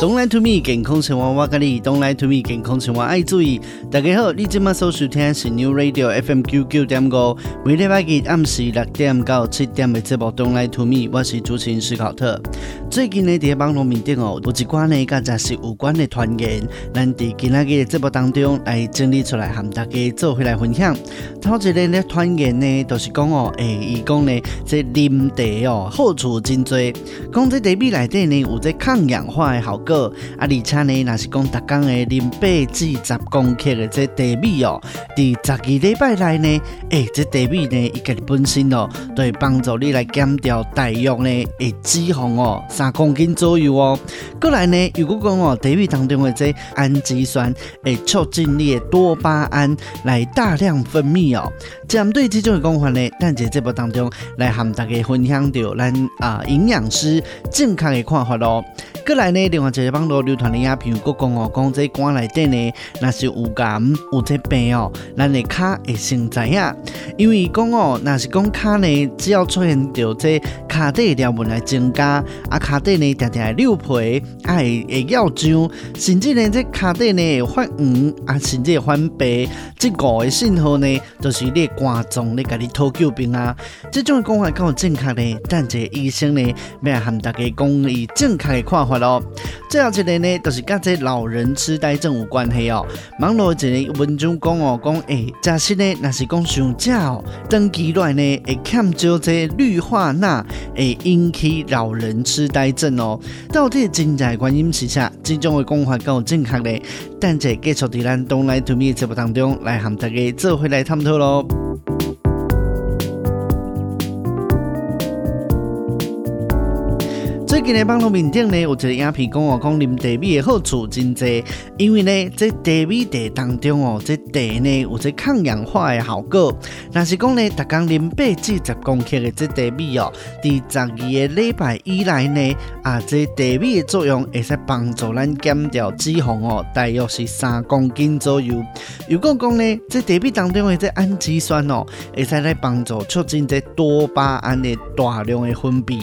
Don't lie to me，健康生活我教你。Don't lie to me，健康生活爱注意。大家好，你今麦收收听的是 New Radio FM 九九点五，每礼拜日暗时六点到七点的节目。Don't lie to me，我是主持人史考特。最近呢，在网络面顶哦，有一寡呢，甲杂志有关的传言，咱伫今仔日节目当中来整理出来，和大家做回来分享。头一个呢传言呢，就是讲哦，诶，伊讲呢，这啉茶哦，好处真多，讲这茶米内底呢，有这抗氧化的效果。啊，而且呢，若是讲逐工诶零八至十公克的这茶米哦，伫十二礼拜内呢，诶、这茶米呢，伊家己本身哦，都会帮助你来减掉大约呢诶脂肪哦，三公斤左右哦。过来呢，如果讲哦，茶米当中的这氨基酸会促进你的多巴胺来大量分泌哦。针对这种的讲法呢，咱在节目当中来和大家分享到咱啊营养师健康的看法咯。过来呢，另外一个网络流传的影片，佫讲哦，讲这肝内底呢，若是有癌有这病哦，咱的脚会先知影。因为讲哦，若是讲脚呢，只要出现到这脚底条纹来增加，啊，脚底呢常常会溜皮，啊会会咬伤，甚至呢这脚底呢会发黄，啊甚至会发白，这五个信号呢，就是你的肝脏咧，甲你讨救兵啊。这种讲法够正确呢，但这医生呢，要来和大家讲以正确的看法。咯，最后一个呢，就是跟这老人痴呆症有关系哦。网络一个文章讲哦，讲诶，假设呢，若是讲上食哦，长期内呢会欠少这氯化钠，会引起老人痴呆症哦。到底真正原因是啥？这种的讲法够正确的，等者继续在咱 Don't Lie to Me 节目当中来和大家做回来探讨喽。最近的网络面顶呢，有一个影片讲哦，讲啉茶米的好处真多，因为呢，这茶米茶当中哦，这茶呢有这抗氧化的效果。若是讲呢，逐工啉八至十公克的这茶米哦，第十二个礼拜以来呢，啊，这茶米的作用会使帮助咱减掉脂肪哦，大约是三公斤左右。如果讲呢，这茶米当中的这氨基酸哦，会使来帮助促进这多巴胺的大量的分泌。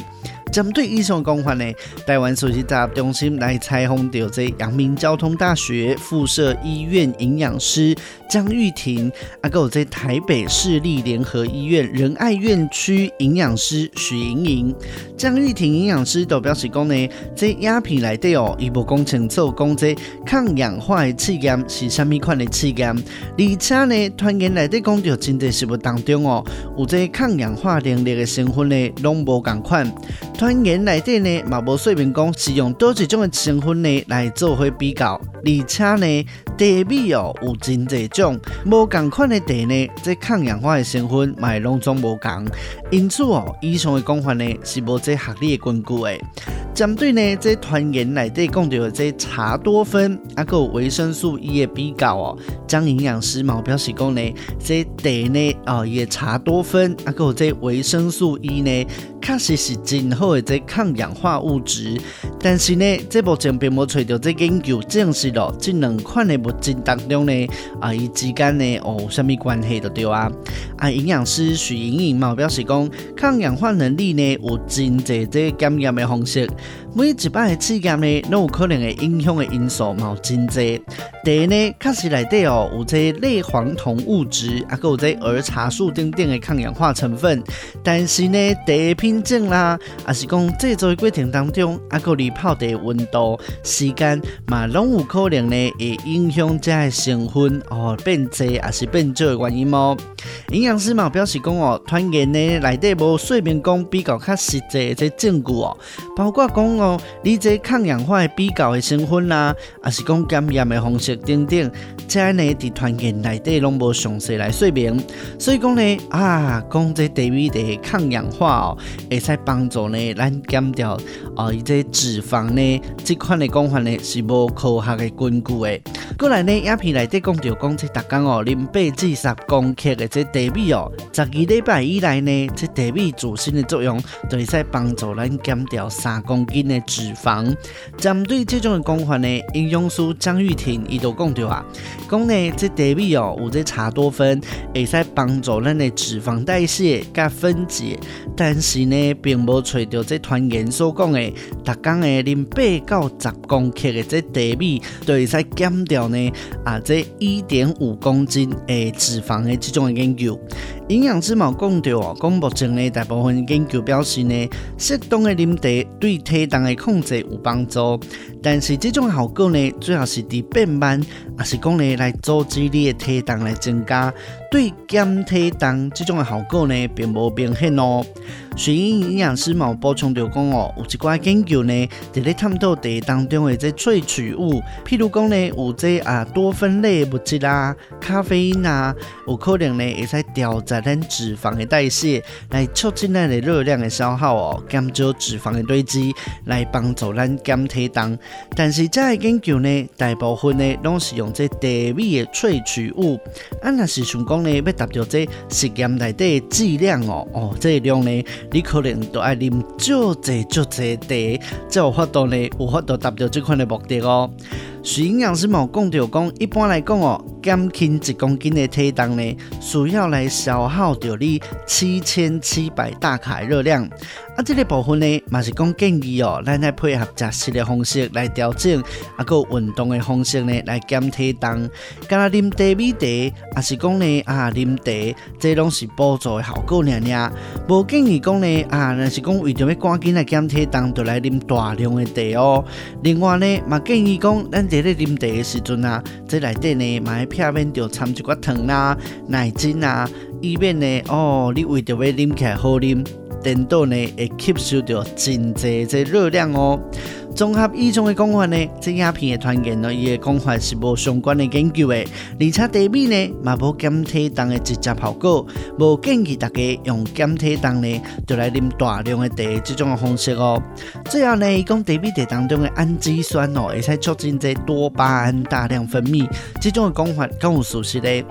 针对以上讲法呢，台湾首席杂中心来采访到这阳明交通大学附设医院营养师张玉婷，啊，还有在台北市立联合医院仁爱院区营养师许莹莹。张玉婷营养师都表示讲呢，这鸦片来的哦，伊无讲清楚讲这抗氧化的试验是什么款的试验，而且呢，团员来的讲到真的食物当中哦，有这抗氧化能力的成分呢，拢无共款。团员内底呢，嘛无说明讲是用多几种的成分呢来做回比较，而且呢，茶米哦有真侪种，无共款的茶呢，这抗氧化的成分嘛拢总无共，因此哦，以上的讲法呢是无这学理的根据的。针对呢，这团员内底讲到的这茶多酚，啊，个维生素 E 的比较哦，张营养师嘛表示讲呢，这茶呢哦也茶多酚，啊，个这维生素 E 呢，确实是真好的这抗氧化物质。但是呢，这目前并无找到这研究证实咯，这两款的物质当中呢，啊，伊之间呢哦有什么关系都对啊？啊，营养师许莹莹嘛表示讲，抗氧化能力呢有真侪这检验的方式。每一摆的试验呢，都有可能会影响的因素嘛，真济。第一呢，确实内底哦，有这类黄酮物质，啊，还有这儿茶素等等的抗氧化成分。但是呢，第一品种啦，啊是讲制作过程当中，啊，还有你泡的温度、时间嘛，拢有可能呢，会影响这些成分哦变济，还是变少的原因哦。营养师嘛表示讲哦，团员呢内底无说明讲比较较实际的这证据哦，包括讲哦哦，你这抗氧化的比较的成分啦，还是讲检验的方式等等，这呢伫团建内底拢无详细来说明。所以讲呢，啊，讲这地米的抗氧化哦，会使帮助呢咱减掉哦，伊这脂肪呢，这款的讲法呢是无科学的根据的。过来呢，影片内底讲到讲这逐工哦，啉八至十公克的这地米哦，十二礼拜以来呢，这地米自身的作用就会使帮助咱减掉三公斤的脂肪。针对这种的讲法呢，营养师张玉婷伊都讲到啊，讲呢这茶米哦有这茶多酚，会使帮助咱的脂肪代谢甲分解，但是呢，并无找到这团员所讲的，逐工的零八到十公克的这茶米，就会使减掉呢啊这一点五公斤诶脂肪的这种的研究。营养师嘛讲到哦，讲目前呢大部分研究表示呢，适当的饮茶对体重的控制有帮助，但是这种效果呢，主要是伫变慢，也是讲呢来阻止你的体重来增加，对减体重这种的效果呢，并无明显哦。随营营养师嘛补充着讲哦，有一寡研究呢，伫咧探讨茶当中的这萃取物，譬如讲呢，有这啊多酚类物质啊，咖啡因啊，有可能呢会使调节咱脂肪的代谢，来促进咱的热量的消耗哦，减少脂肪的堆积，来帮助咱减体重。但是这个研究呢，大部分呢拢是用这茶米的萃取物，啊，若是想讲呢，要达到这实验内底的剂量哦，哦，这个量呢。你可能都爱啉足济足济茶，才有法度呢，有法度达到这款的目的哦。是营养师冇讲到讲，一般来讲哦，减轻一公斤的体重呢，需要来消耗掉你七千七百大卡热量。啊，这个部分呢，嘛是讲建议哦，咱来配合食食的方式来调整，啊，个运动的方式呢来减体重。干那啉茶米茶，啊是讲呢啊啉茶，这拢是辅助的效果尔尔。无建议讲呢啊，若是讲为着要赶紧来减体重，就来啉大量的茶哦。另外呢，嘛建议讲咱。在咧啉茶的时阵啊，即内底呢，买片面就掺一寡糖啦、奶精啊，以免呢，哦，你为着要啉起来好啉，颠倒呢会吸收到真济这热量哦。综合以上的讲法呢，这鸦片的团员呢，伊的讲法是无相关的研究的，而且茶米呢，嘛无减体重的直接效果，无建议大家用减体重呢，就来啉大量的茶这种的方式哦。最后呢，伊讲茶米茶当中的氨基酸哦，会使促进这多巴胺大量分泌，这种的讲法更有属实的。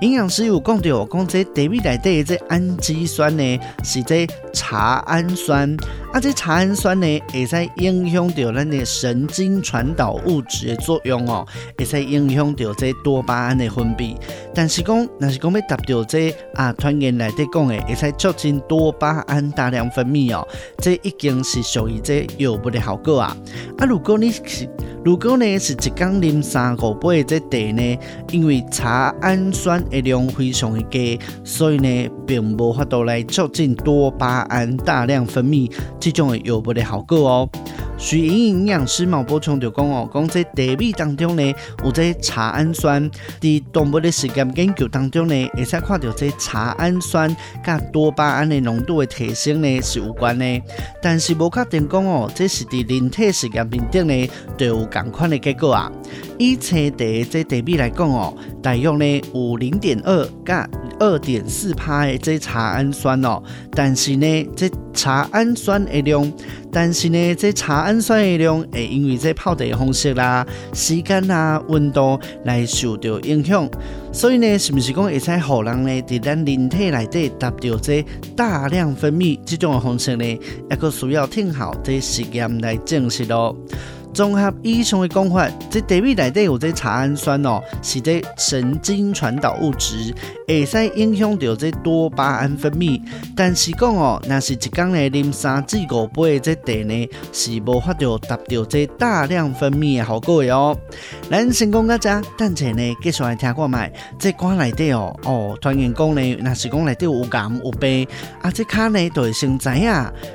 营养师有讲到，讲这茶米内底的这氨基酸呢，是这茶氨酸，啊，这茶氨酸呢，会使影响到咱的神经传导物质的作用哦，会使影响到这多巴胺的分泌。但是讲，若是讲要达到这啊，团员内底讲的，会使促进多巴胺大量分泌哦，这已经是属于这药物的效果啊。啊，如果你是如果呢是一工啉三五杯的这茶呢，因为茶氨酸的量非常的低，所以呢并无法度来促进多巴胺大量分泌这种的药物的效果哦。随营营养师嘛补充就讲哦，讲在茶米当中呢有这茶氨酸，伫动物的实验研究当中呢，会使看到这茶氨酸甲多巴胺的浓度的提升呢是有关的，但是无确定讲哦，这是在人体实验面顶呢都有同款的结果啊。以青茶这茶米来讲哦，大约呢有零点二甲二点四趴的这茶氨酸哦，但是呢这茶氨酸的量。但是呢，这茶氨酸的量会因为这泡茶的方式啦、时间啊、温度来受到影响，所以呢，是不是讲会使后人呢在咱人体内底达到这大量分泌这种的方式呢？也个需要听好这实验来证实咯。综合以上的讲法，这茶米内底有这茶氨酸哦，是这神经传导物质，会使影响到这多巴胺分泌。但是讲哦，若是一工来啉三至五杯的这茶呢，是无法度达到这大量分泌的效果的哦。咱先讲到这，等下呢继续来听看卖。这肝内底哦，哦，团员讲呢，若是讲内底有癌有病，啊，这卡呢就会先知影。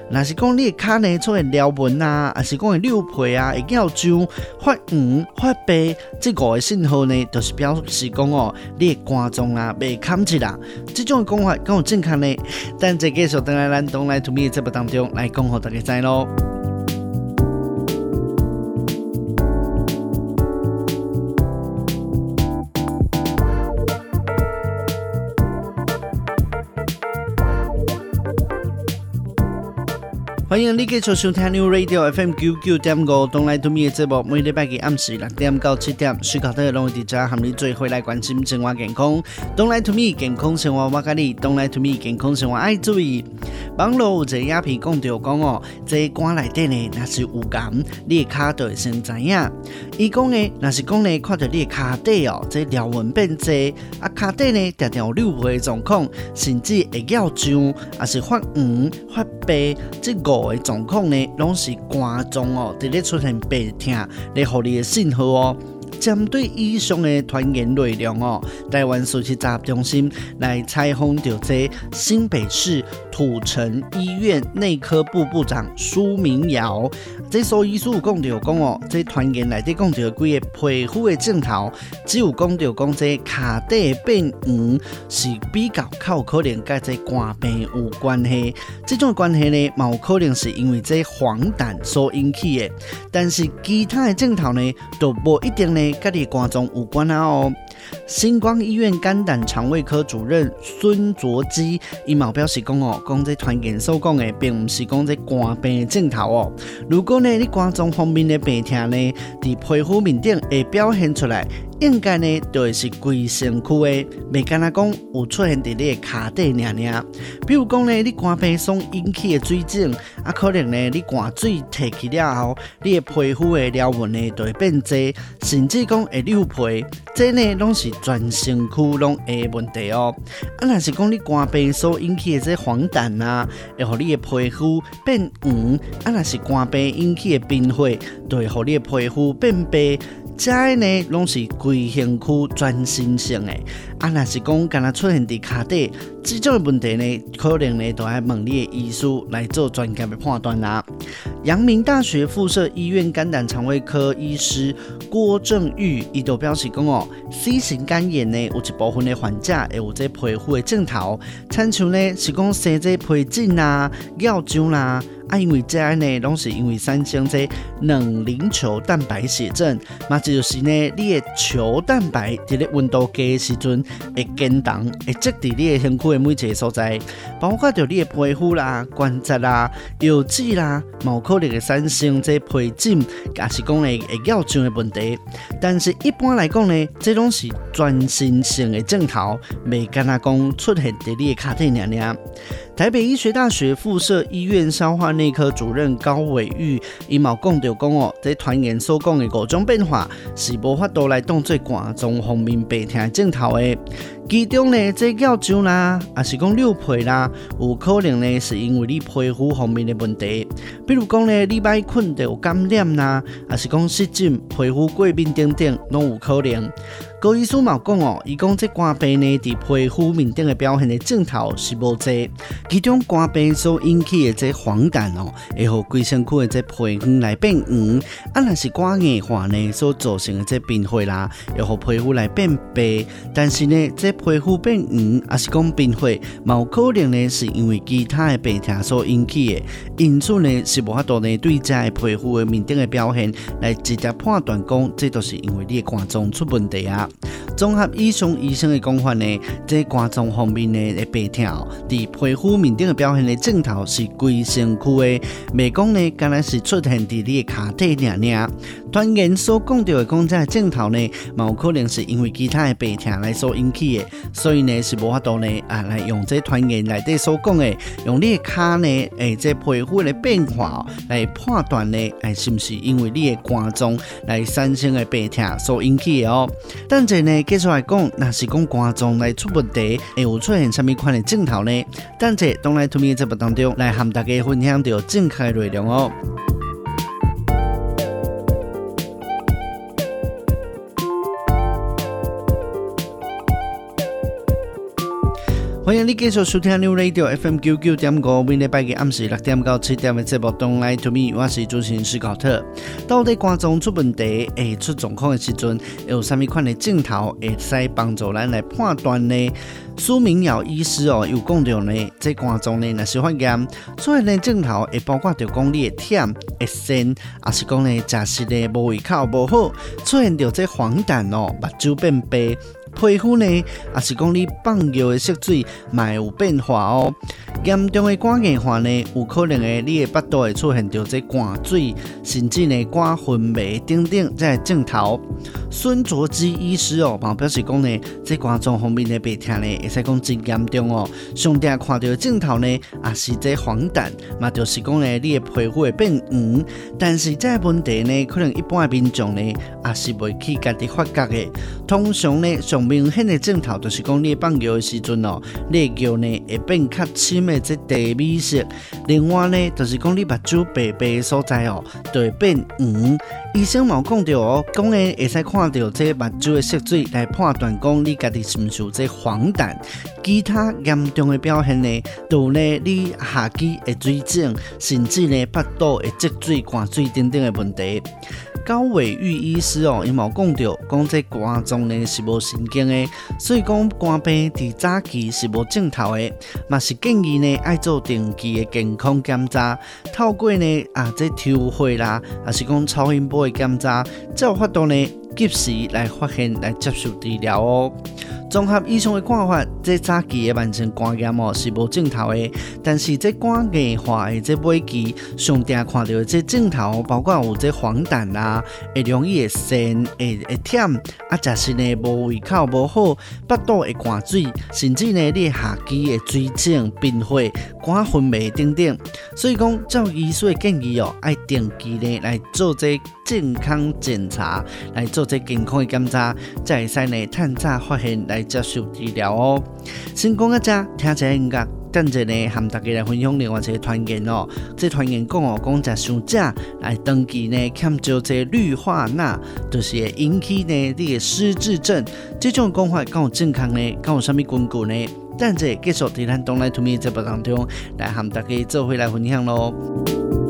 若是讲你的卡呢出现撩纹啊，还是讲会溜皮啊？要就发黄发白这五个信号呢，就是表示讲哦，你的肝脏啊被砍起啦。这种讲法更有健康呢。但在继续等来咱东来土米的节目当中来讲，给大家知咯。欢迎你继续收听 New Radio FM 九九点五东来 to me 的节目，每礼拜嘅暗时六点到七点，思考特龙迪家和你做伙来关心生活健康。东来 to me 健康生活我教你，东来 to me 健康生活爱注意。网络有一个影片讲到讲哦，这肝内底呢，若是有癌，你的脚就会先知影。伊讲呢，若是讲呢，看到你的脚底哦，这条纹变多，啊，脚底呢，常常有溜皮的状况，甚至会咬胀，还是发黄、发白，这五个状况呢，拢是肝脏哦，伫咧出现白痛咧互你的信号哦。针对以上的团言内容哦，台湾社区杂中心来采访到这新北市土城医院内科部部长苏明尧，这所医师有讲到讲哦，这团言内底讲到几个皮肤的镜头，只有讲到讲这脚底变黄是比较较有可能跟这肝病有关系，这种关系呢，冇可能是因为这黄疸所引起的，但是其他的镜头呢，都不一定呢。跟你肝脏有关啊哦！星光医院肝胆肠胃科主任孙卓基伊嘛表示讲哦，讲这团言所讲的，并不是讲这肝病的症头哦。如果呢，你肝脏方面的病痛呢，伫皮肤面顶会表现出来。应该呢，就是规身躯的，未干那讲有出现伫你的脚底尔尔。比如讲呢，你肝病所引起的水肿，啊，可能呢，你肝水提起了后，你的皮肤的条纹呢，就会变多，甚至讲会溜皮。这呢，拢是全身躯拢的问题哦。啊，若是讲你肝病所引起的这黄疸啊，会互你的皮肤变黄；啊，若是肝病引起的贫血，就会互你的皮肤变白。这呢，拢是规身躯全身性的。啊，若是讲敢若出现伫脚底，这种问题呢，可能呢，都要问你的医师来做专家的判断啦。阳明大学附设医院肝胆肠胃科医师郭正玉，伊就表示讲哦，C 型肝炎呢，有一部分的患者会有这皮肤的症头，亲像呢是讲生这皮疹啊、咬肿啦。啊，因为这样呢，拢是因为产生这卵磷球蛋白血症，嘛，这就是呢，你的球蛋白伫咧温度低的时阵会震动，会积伫你的身躯的每一个所在，包括着你的皮肤啦、关节啦、油脂啦，毛可能会产生这皮疹，也是讲会会咬肿的问题。但是一般来讲呢，这拢是全身性的症头，未敢若讲出现伫你的脚底娘娘。台北医学大学附设医院消化内科主任高伟玉伊毛讲着讲哦，这团员所讲的各种变化是无法度来当做肝脏方面白天镜头的。其中呢，这咬肿啦，也是讲溜皮啦，有可能呢是因为你皮肤方面的问题，比如讲呢，你摆困到感染啦，也是讲湿疹、皮肤过敏等等，拢有可能。高医师嘛讲哦，伊讲这肝病呢，伫皮肤面顶的表现的症头是无侪，其中肝病所引起的这黄疸哦，会互规身躯的这皮肤来变黄，啊，若是肝硬化呢所造成的这贫血啦，会互皮肤来变白，但是呢，这皮肤变黄，还是讲贫血，冇可能呢是因为其他的病痛所引起的，因此呢是无法度呢对这皮肤的面顶的表现来直接判断讲，这都是因为你的肝脏出问题啊。综合以上医生的讲法呢，这肝脏方面呢的病痛，伫皮肤面顶的表现的症头是规身躯的，未讲呢，敢若是出现伫你的脚底尔尔。传言所讲到的讲这个症头呢，冇可能是因为其他的病痛来所引起的，所以呢是无法度呢啊来用这团员内底所讲的，用你的卡呢诶这皮肤的变化来判断呢，诶是不是因为你的肝脏来产生的病痛所引起的哦？但这呢继续来讲，那是讲肝脏来出问题，会有出现什么款的症头呢？但这东来 to me 节目当中来和大家分享到正确的内容哦。欢迎你继续收听 New Radio FM 九九点五，每礼拜嘅暗时六点到七点嘅节目。东来 to me，我是主持人史考特。到底肝脏出问题，会出状况嘅时阵，有啥物款嘅镜头会使帮助咱来判断呢？苏明尧医师哦，有讲到呢，这肝脏呢，若是发炎，所以呢镜头会包括着讲你的忝、会酸，也是讲呢食食的无胃口无好，出现着这黄疸哦，目睭变白。皮肤呢，也是讲你放尿的色水，嘛有变化哦。严重的肝硬化呢，有可能诶，你的腹肚会出现着这肝水，甚至呢肝昏迷等等这症头。孙卓基医师哦，嘛表示讲呢，这肝脏方面的病痛呢，会使讲真严重哦。上定看到的症头呢，也是这黄疸，嘛就是讲呢，你的皮肤会变黄。但是这个问题呢，可能一般的民众呢，也是未去家己发觉的。通常呢，上明显的症头就是讲你放尿的时阵哦，你的尿呢会变较深的这茶米色。另外呢，就是讲你目睭白白的所在哦，就会变黄。医生冇讲到哦，讲呢会使看到这目睭的色水来判断讲你家己是唔是有这黄疸。其他严重的表现呢，就呢你下肢会水肿，甚至呢腹肚会积水、灌水等等的问题。高伟玉医师哦，伊冇讲到，讲这肝脏呢是无神经的，所以讲肝病伫早期是无症头的，嘛是建议呢爱做定期的健康检查，透过呢啊这抽血啦，还是讲超音波的检查，才有法度呢及时来发现来接受治疗哦。综合以上的看法，这早期的慢性肝炎哦是无症头的，但是这肝硬化的这尾期，上定看到的？这症头，包括有这黄疸啦，会容易会酸，会会忝，啊，食食呢无胃口无好，腹肚会灌水，甚至呢你下肢会水肿、贫血、肝昏迷等等。所以讲，照医师的建议哦，要定期呢来做这健康检查，来做这健康的检查，才会使呢探早发现来。接受治疗哦。先讲一下，听一下音乐，等阵呢，和大家来分享另外一个传言哦。这传言讲哦，讲食伤食来长期呢，欠少这氯化钠，就是会引起呢你的失智症。这种讲法敢有正确呢？敢有啥物根据呢？等阵继续在咱 Don't Lie Me 节目当中来和大家做回来分享喽。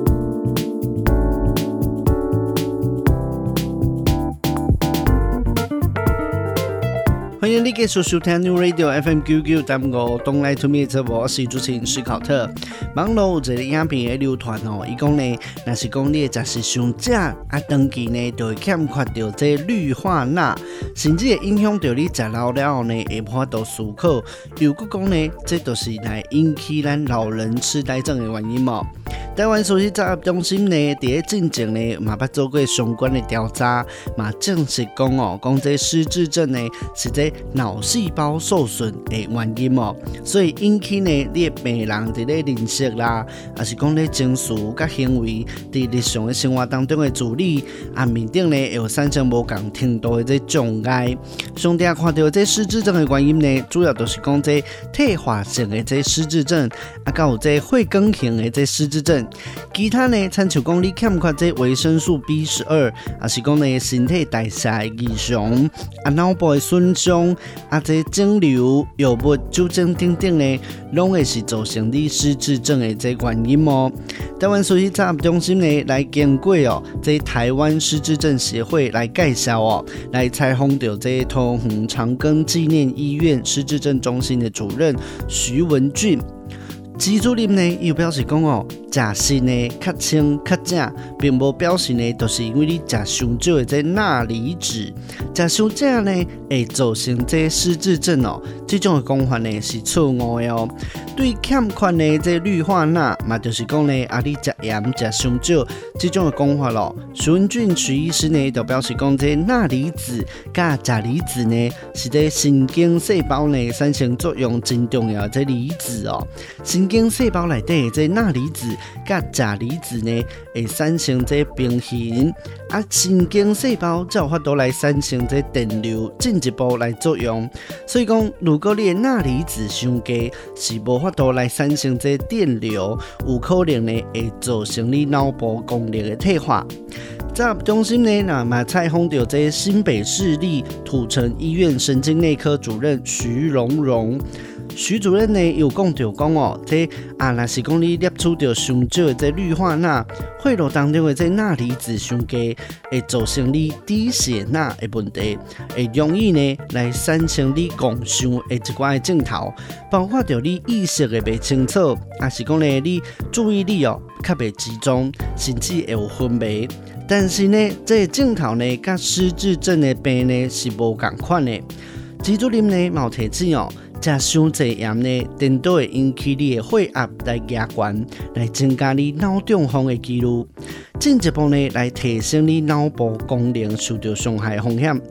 迎你继续收听 New Radio FM 九九点五，Don't Lie to Me 节目，我是主持人史考特。网络有一个影片的流传哦，伊讲呢，若是讲你食是伤食啊，长期呢就会欠缺到这氯化钠，甚至会影响到你食老了后呢，会无法度思考。又佫讲呢，这都是来引起咱老人痴呆症的原因哦。台湾首席综合中心呢，伫咧进前呢，嘛捌做过相关的调查，嘛证实讲哦，讲这失智症呢，是这脑细胞受损的原因哦，所以引起呢，你的病人伫咧认识啦，还是讲咧情绪甲行为伫日常的生活当中的处理，啊，面顶呢有产生无共程度的这障碍。上帝看到这失智症的原因呢，主要都是讲这退化性的这失智症，啊，甲有这会更型的这失智症。其他呢，参像讲你欠缺这维生素 B 十二，还是讲呢身体代谢异常，啊脑部的损伤，啊这肿瘤、药物、酒精等等呢，拢会是造成你失智症的这原因哦。台湾首席综合中心呢来经过哦，这台湾失智症协会来介绍哦，来采访到这桃园长庚纪念医院失智症中心的主任徐文俊。机主任呢又表示讲哦。食是呢，较清较正，并无表示呢，都是因为你食伤少的这钠离子，食伤正呢会造成这失智症哦。这种的讲法呢是错误的哦。对欠缺的这氯化钠，嘛就是讲呢，啊你食盐食伤少，这种的讲法咯。孙俊徐医师呢就表示讲，这钠离子加钾离子呢是在神经细胞内产生作用真重要的这离子哦。神经细胞内底这钠离子。甲钾离子呢会产生这平衡，啊神经细胞才有法度来产生这电流进一步来作用。所以讲，如果你的钠离子伤低，是无法度来产生这电流，有可能呢会造成你脑部功能的退化。在中心呢，那么采访到这新北市立土城医院神经内科主任徐荣荣。徐主任呢有讲到讲哦，这啊若是讲你摄取到上少的这氯化钠，血路当中的这钠离子上低，会造成你低血钠的问题，会容易呢来产生你妄想的一寡的症头，包括着你意识的不清楚，还是讲呢你注意力哦较不集中，甚至会有昏迷。但是呢，这个症头呢，甲失智症的病呢是无共款的。徐主任呢冇提醒哦。食伤济盐呢，颠倒会引起你的血压来加悬，来增加你脑中风的几率，进一步呢来提升你脑部功能受到伤害风险。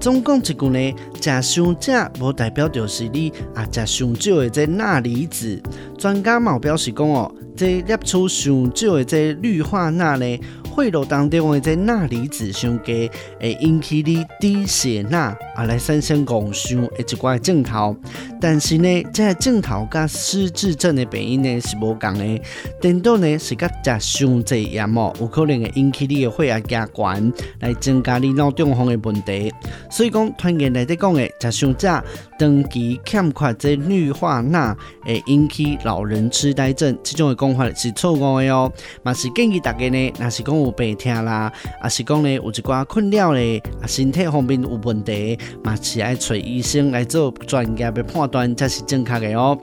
总共一句呢，食伤者无代表就是你啊食伤少的这钠离子。专家嘛表示讲哦，这摄取伤少的这氯化钠呢。血路当中的这钠离子伤低，会引起你低血钠，啊来产生误伤的一寡症头。但是呢，这个症头甲失智症的病因呢是无共的。颠倒呢是甲食伤济盐哦，有可能会引起你的血压加悬，来增加你脑中风的问题。所以讲，团员内底讲的食伤者，长期欠缺这氯化钠，会引起老人痴呆症，这种的讲法是错误的哦。嘛是建议大家呢，若是讲有病痛啦，啊是讲呢有一寡困扰咧，啊身体方面有问题，嘛是爱找医生来做专业的判断才是正确的哦。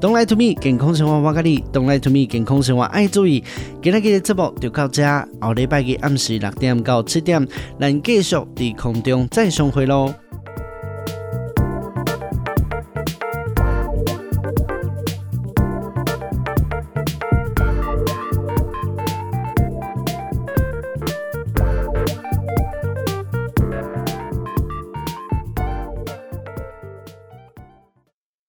Don't lie to me，健康生活我教你，Don't lie to me，健康生活爱注意。今日的节目就到这，下礼拜日暗时六点到七点，咱继续在空中再相会喽。